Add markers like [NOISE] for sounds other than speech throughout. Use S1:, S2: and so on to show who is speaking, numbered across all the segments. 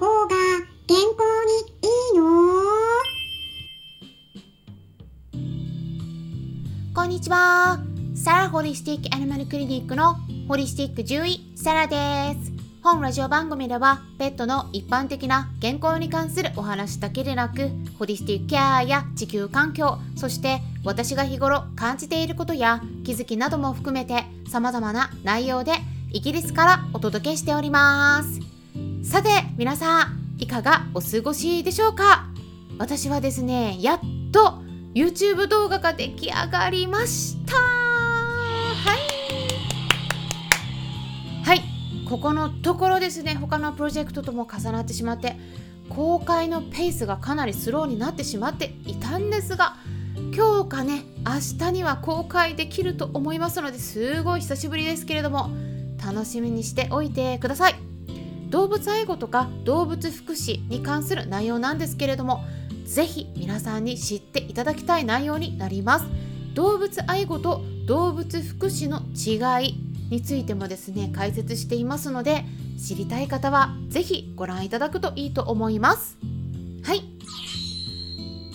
S1: 方が健康にいいの
S2: こんにちは。サラホリスティックアニマルクリニックのホリスティック獣医、サラです。本ラジオ番組では、ペットの一般的な健康に関するお話だけでなく、ホリスティックケアや地球環境、そして私が日頃感じていることや気づきなども含めて様々な内容でイギリスからお届けしております。さて、皆さん、いかがお過ごしでしょうか？私はですね、やっと YouTube 動画が出来上がりました。はい。はい。ここのところですね他のプロジェクトとも重なってしまって公開のペースがかなりスローになってしまっていたんですが今日かね明日には公開できると思いますのですごい久しぶりですけれども楽しみにしておいてください。動物愛護とか動物福祉に関する内容なんですけれどもぜひ皆さんに知っていただきたい内容になります。動物愛護と動物福祉の違いについてもですね解説していますので知りたい方はぜひご覧いただくといいと思います。はい。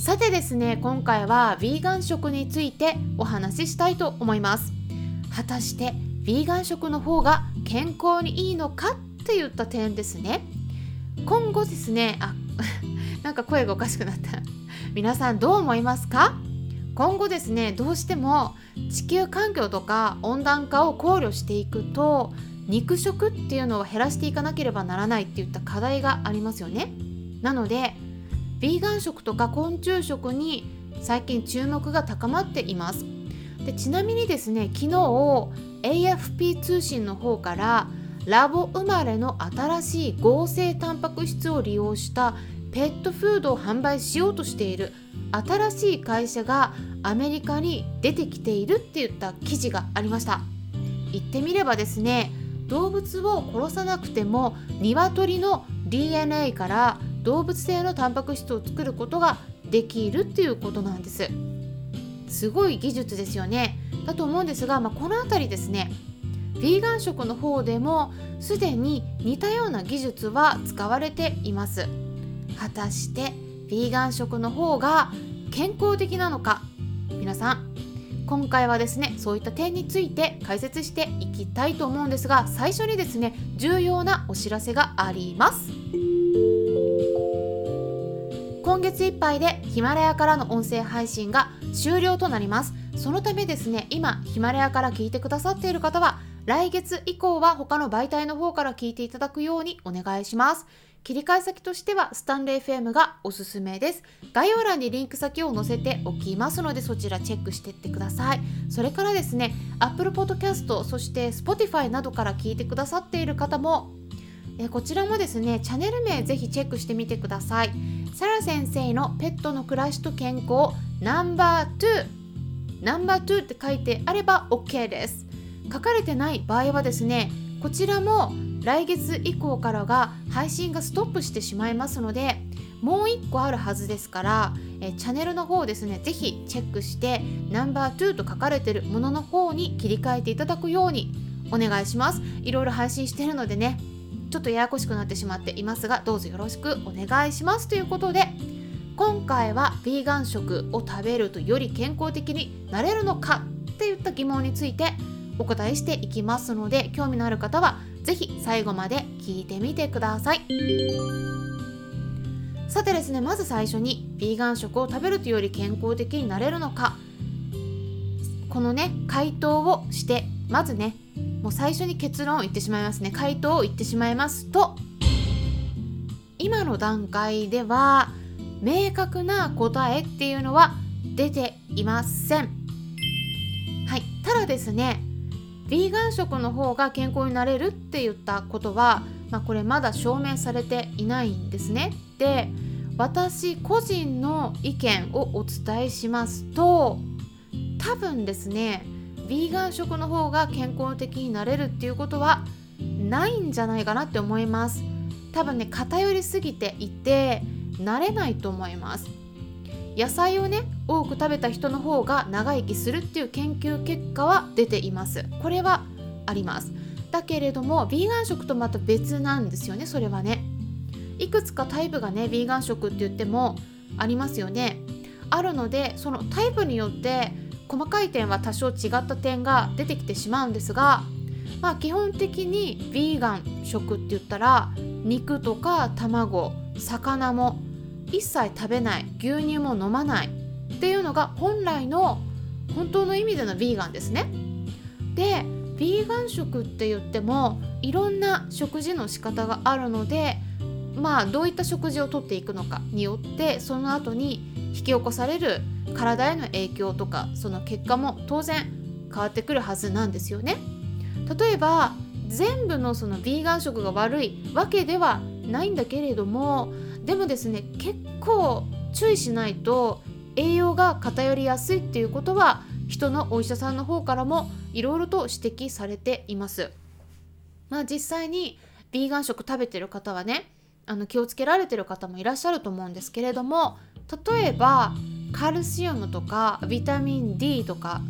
S2: さてですね今回はヴィーガン食についてお話ししたいと思います。果たしてヴィーガン食の方が健康にいいのかっていった点ですね。今後ですねあ [LAUGHS] なんか声がおかしくなった。皆さんどう思いますか？今後ですねどうしても地球環境とか温暖化を考慮していくと肉食っていうのを減らしていかなければならないっていった課題がありますよね。なのでヴィーガン食とか昆虫食に最近注目が高まっています。でちなみにですね昨日 AFP 通信の方からラボ生まれの新しい合成タンパク質を利用したペットフードを販売しようとしている新しい会社がアメリカに出てきているって言った記事がありました。言ってみればですね動物を殺さなくても鶏の DNA から動物性のタンパク質を作ることができるっていうことなんです。すごい技術ですよね。だと思うんですが、まあ、この辺りですねヴィーガン食の方でもすでに似たような技術は使われています。果たしてヴィーガン食の方が健康的なのか？皆さん今回はですねそういった点について解説していきたいと思うんですが最初にですね重要なお知らせがあります。今月いっぱいでヒマラヤからの音声配信が終了となります。そのためですね今ヒマラヤから聞いてくださっている方は来月以降は他の媒体の方から聞いていただくようにお願いします。切り替え先としてはスタンレー FM がおすすめです。概要欄にリンク先を載せておきますのでそちらチェックしていってください。それからですね Apple Podcast そして Spotify などから聞いてくださっている方もえこちらもですねチャンネル名ぜひチェックしてみてください。サラ先生のペットの暮らしと健康ナンバー2ナンバー2って書いてあれば OK です。書かれてない場合はですねこちらも来月以降からが配信がストップしてしまいますのでもう1個あるはずですからえチャンネルの方ですね是非チェックしてナンバー2と書かれてるものの方に切り替えていただくようにお願いします。いろいろ配信してるのでねちょっとややこしくなってしまっていますがどうぞよろしくお願いします。ということで今回はヴィーガン食を食べるとより健康的になれるのかっていった疑問についてお答えしていきますので興味のある方は是非最後まで聞いてみてください。さてですねまず最初にヴィーガン食を食べるというより健康的になれるのか。このね回答をしてまずねもう最初に結論を言ってしまいますね。回答を言ってしまいますと今の段階では明確な答えっていうのは出ていません。はいただですねヴィーガン食の方が健康になれるって言ったことは、まあ、これまだ証明されていないんですね。で私個人の意見をお伝えしますと多分ですねヴィーガン食の方が健康的になれるっていうことはないんじゃないかなって思います多分ね偏りすぎていて慣れないと思います野菜をね多く食べた人の方が長生きするっていう研究結果は出ています。これはあります。だけれどもヴィーガン食とまた別なんですよねそれはね。いくつかタイプがねヴィーガン食って言ってもありますよね。あるのでそのタイプによって細かい点は多少違った点が出てきてしまうんですがまあ基本的にヴィーガン食って言ったら肉とか卵魚も一切食べない牛乳も飲まないっていうのが本来の本当の意味でのヴィーガンですね。でヴィーガン食って言ってもいろんな食事の仕方があるのでまあどういった食事をとっていくのかによってその後に引き起こされる体への影響とかその結果も当然変わってくるはずなんですよね。例えば全部のそのヴィーガン食が悪いわけではないんだけれどもでもですね結構注意しないと栄養が偏りやすいっていうことは人のお医者さんの方からもいろいろと指摘されています。まあ実際にヴィーガン食食べてる方はねあの気をつけられてる方もいらっしゃると思うんですけれども例えばカルシウムとかビタミン D とか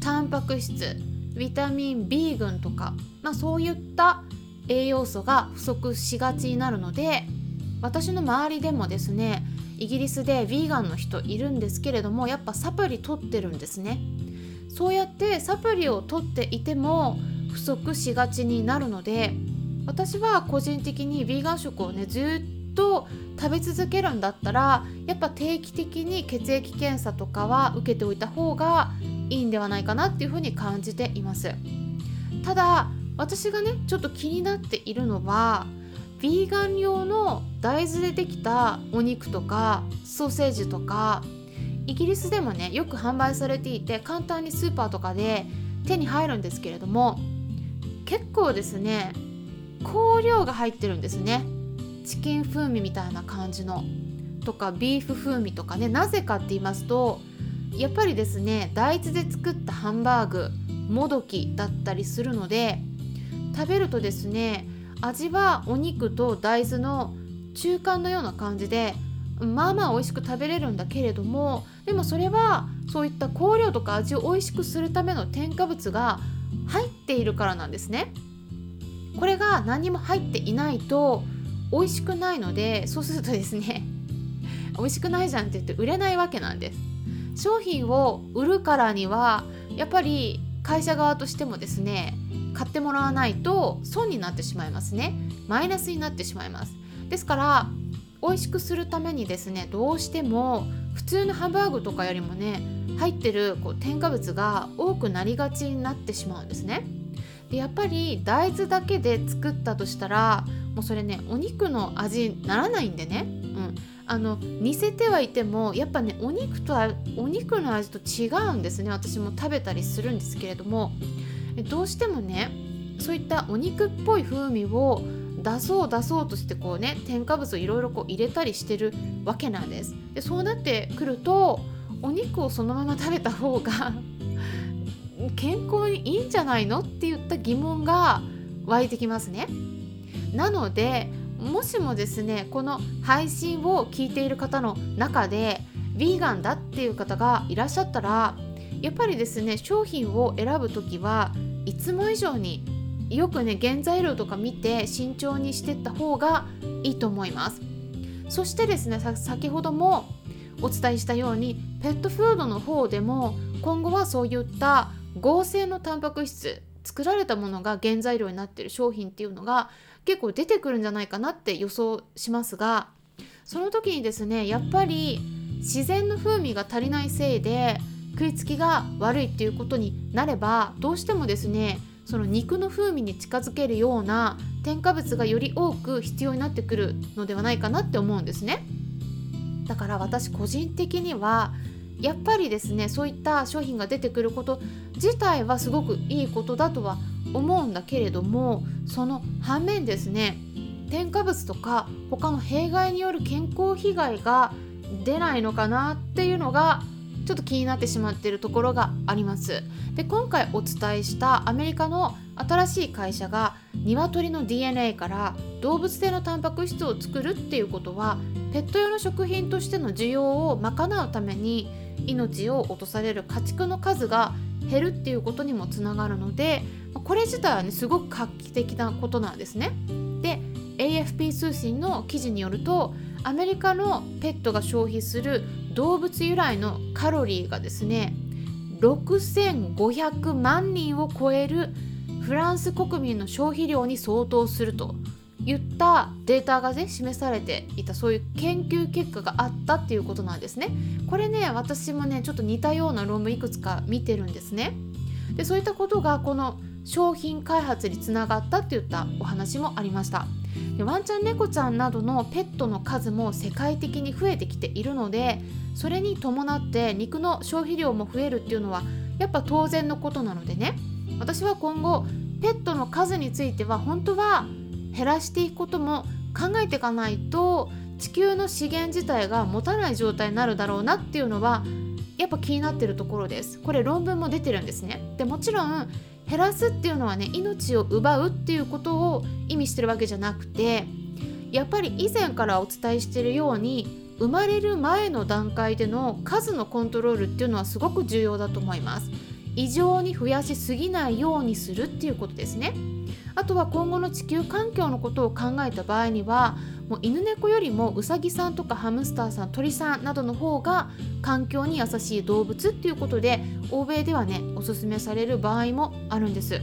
S2: タンパク質ビタミン B 群とか、まあ、そういった栄養素が不足しがちになるので私の周りでもですねイギリスでヴィーガンの人いるんですけれどもやっぱサプリ取ってるんですね。そうやってサプリを取っていても不足しがちになるので私は個人的にヴィーガン食をねずっと食べ続けるんだったらやっぱ定期的に血液検査とかは受けておいた方がいいんではないかなっていうふうに感じています。ただ私がねちょっと気になっているのはヴィーガン用の大豆でできたお肉とかソーセージとかイギリスでもねよく販売されていて簡単にスーパーとかで手に入るんですけれども結構ですね香料が入ってるんですね。チキン風味みたいな感じの。とかビーフ風味とかね。なぜかって言いますとやっぱりですね大豆で作ったハンバーグもどきだったりするので食べるとですね味はお肉と大豆の中間のような感じでまあまあ美味しく食べれるんだけれどもでもそれはそういった香料とか味を美味しくするための添加物が入っているからなんですね。これが何も入っていないと美味しくないのでそうするとですね [LAUGHS] 美味しくないじゃんって言って売れないわけなんです。商品を売るからにはやっぱり会社側としてもですね買ってもらわないと損になってしまいますね。マイナスになってしまいます。ですから美味しくするためにですねどうしても普通のハンバーグとかよりもね入ってるこう添加物が多くなりがちになってしまうんですね。でやっぱり大豆だけで作ったとしたらもうそれねお肉の味にならないんでね、うん、あの似せてはいてもやっぱねお肉とお肉の味と違うんですね。私も食べたりするんですけれども。どうしてもねそういったお肉っぽい風味を出そう出そうとしてこうね添加物をいろいろ入れたりしてるわけなんです。でそうなってくるとお肉をそのまま食べた方が [LAUGHS] 健康にいいんじゃないのって言った疑問が湧いてきますね。なのでもしもですねこの配信を聞いている方の中でヴィーガンだっていう方がいらっしゃったらやっぱりですね商品を選ぶ時はいつも以上によくね原材料とか見て慎重にしてった方がいいと思います。そしてですね先ほどもお伝えしたようにペットフードの方でも今後はそういった合成のタンパク質作られたものが原材料になってる商品っていうのが結構出てくるんじゃないかなって予想しますがその時にですねやっぱり自然の風味が足りないせいで食いつきが悪いっていうことになればどうしてもですねその肉の風味に近づけるような添加物がより多く必要になってくるのではないかなって思うんですね。だから私個人的にはやっぱりですねそういった商品が出てくること自体はすごくいいことだとは思うんだけれどもその反面ですね添加物とか他の弊害による健康被害が出ないのかなっていうのがちょっと気になってしまっているところがありますで今回お伝えしたアメリカの新しい会社が鶏の DNA から動物性のタンパク質を作るっていうことはペット用の食品としての需要を賄うために命を落とされる家畜の数が減るっていうことにもつながるのでこれ自体はねすごく画期的なことなんですね。で AFP 通信の記事によるとアメリカのペットが消費する動物由来のカロリーがですね6500万人を超えるフランス国民の消費量に相当するといったデータがね示されていたそういう研究結果があったっていうことなんですね。これね私もねちょっと似たような論文いくつか見てるんですね。でそういったことがこの商品開発につながったっていったお話もありました。でワンちゃん猫ちゃんなどのペットの数も世界的に増えてきているのでそれに伴って肉の消費量も増えるっていうのはやっぱ当然のことなのでね。私は今後ペットの数については本当は減らしていくことも考えていかないと地球の資源自体が持たない状態になるだろうなっていうのはやっぱ気になってるところです。これ論文も出てるんですね。でもちろん減らすっていうのはね命を奪うっていうことを意味してるわけじゃなくてやっぱり以前からお伝えしてるように生まれる前の段階での数のコントロールっていうのはすごく重要だと思います。異常に増やしすぎないようにするっていうことですね。あとは今後の地球環境のことを考えた場合にはもう犬猫よりもウサギさんとかハムスターさん鳥さんなどの方が環境に優しい動物っていうことで欧米ではねおすすめされる場合もあるんです。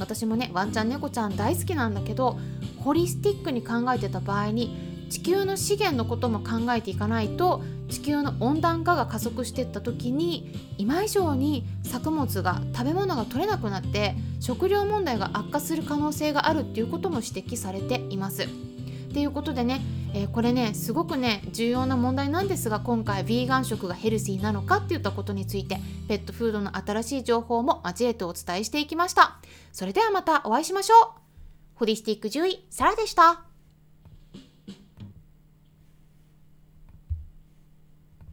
S2: 私もねワンちゃん猫ちゃん大好きなんだけどホリスティックに考えてた場合に地球の資源のことも考えていかないと地球の温暖化が加速していった時に今以上に作物が食べ物が取れなくなって食料問題が悪化する可能性があるっていうことも指摘されています。っていうことでね、えー、これねすごくね重要な問題なんですが今回ヴィーガン食がヘルシーなのかっていったことについてペットフードの新しい情報も交えてお伝えしていきました。それではまたお会いしましょう。ホリスティック獣医サラでした。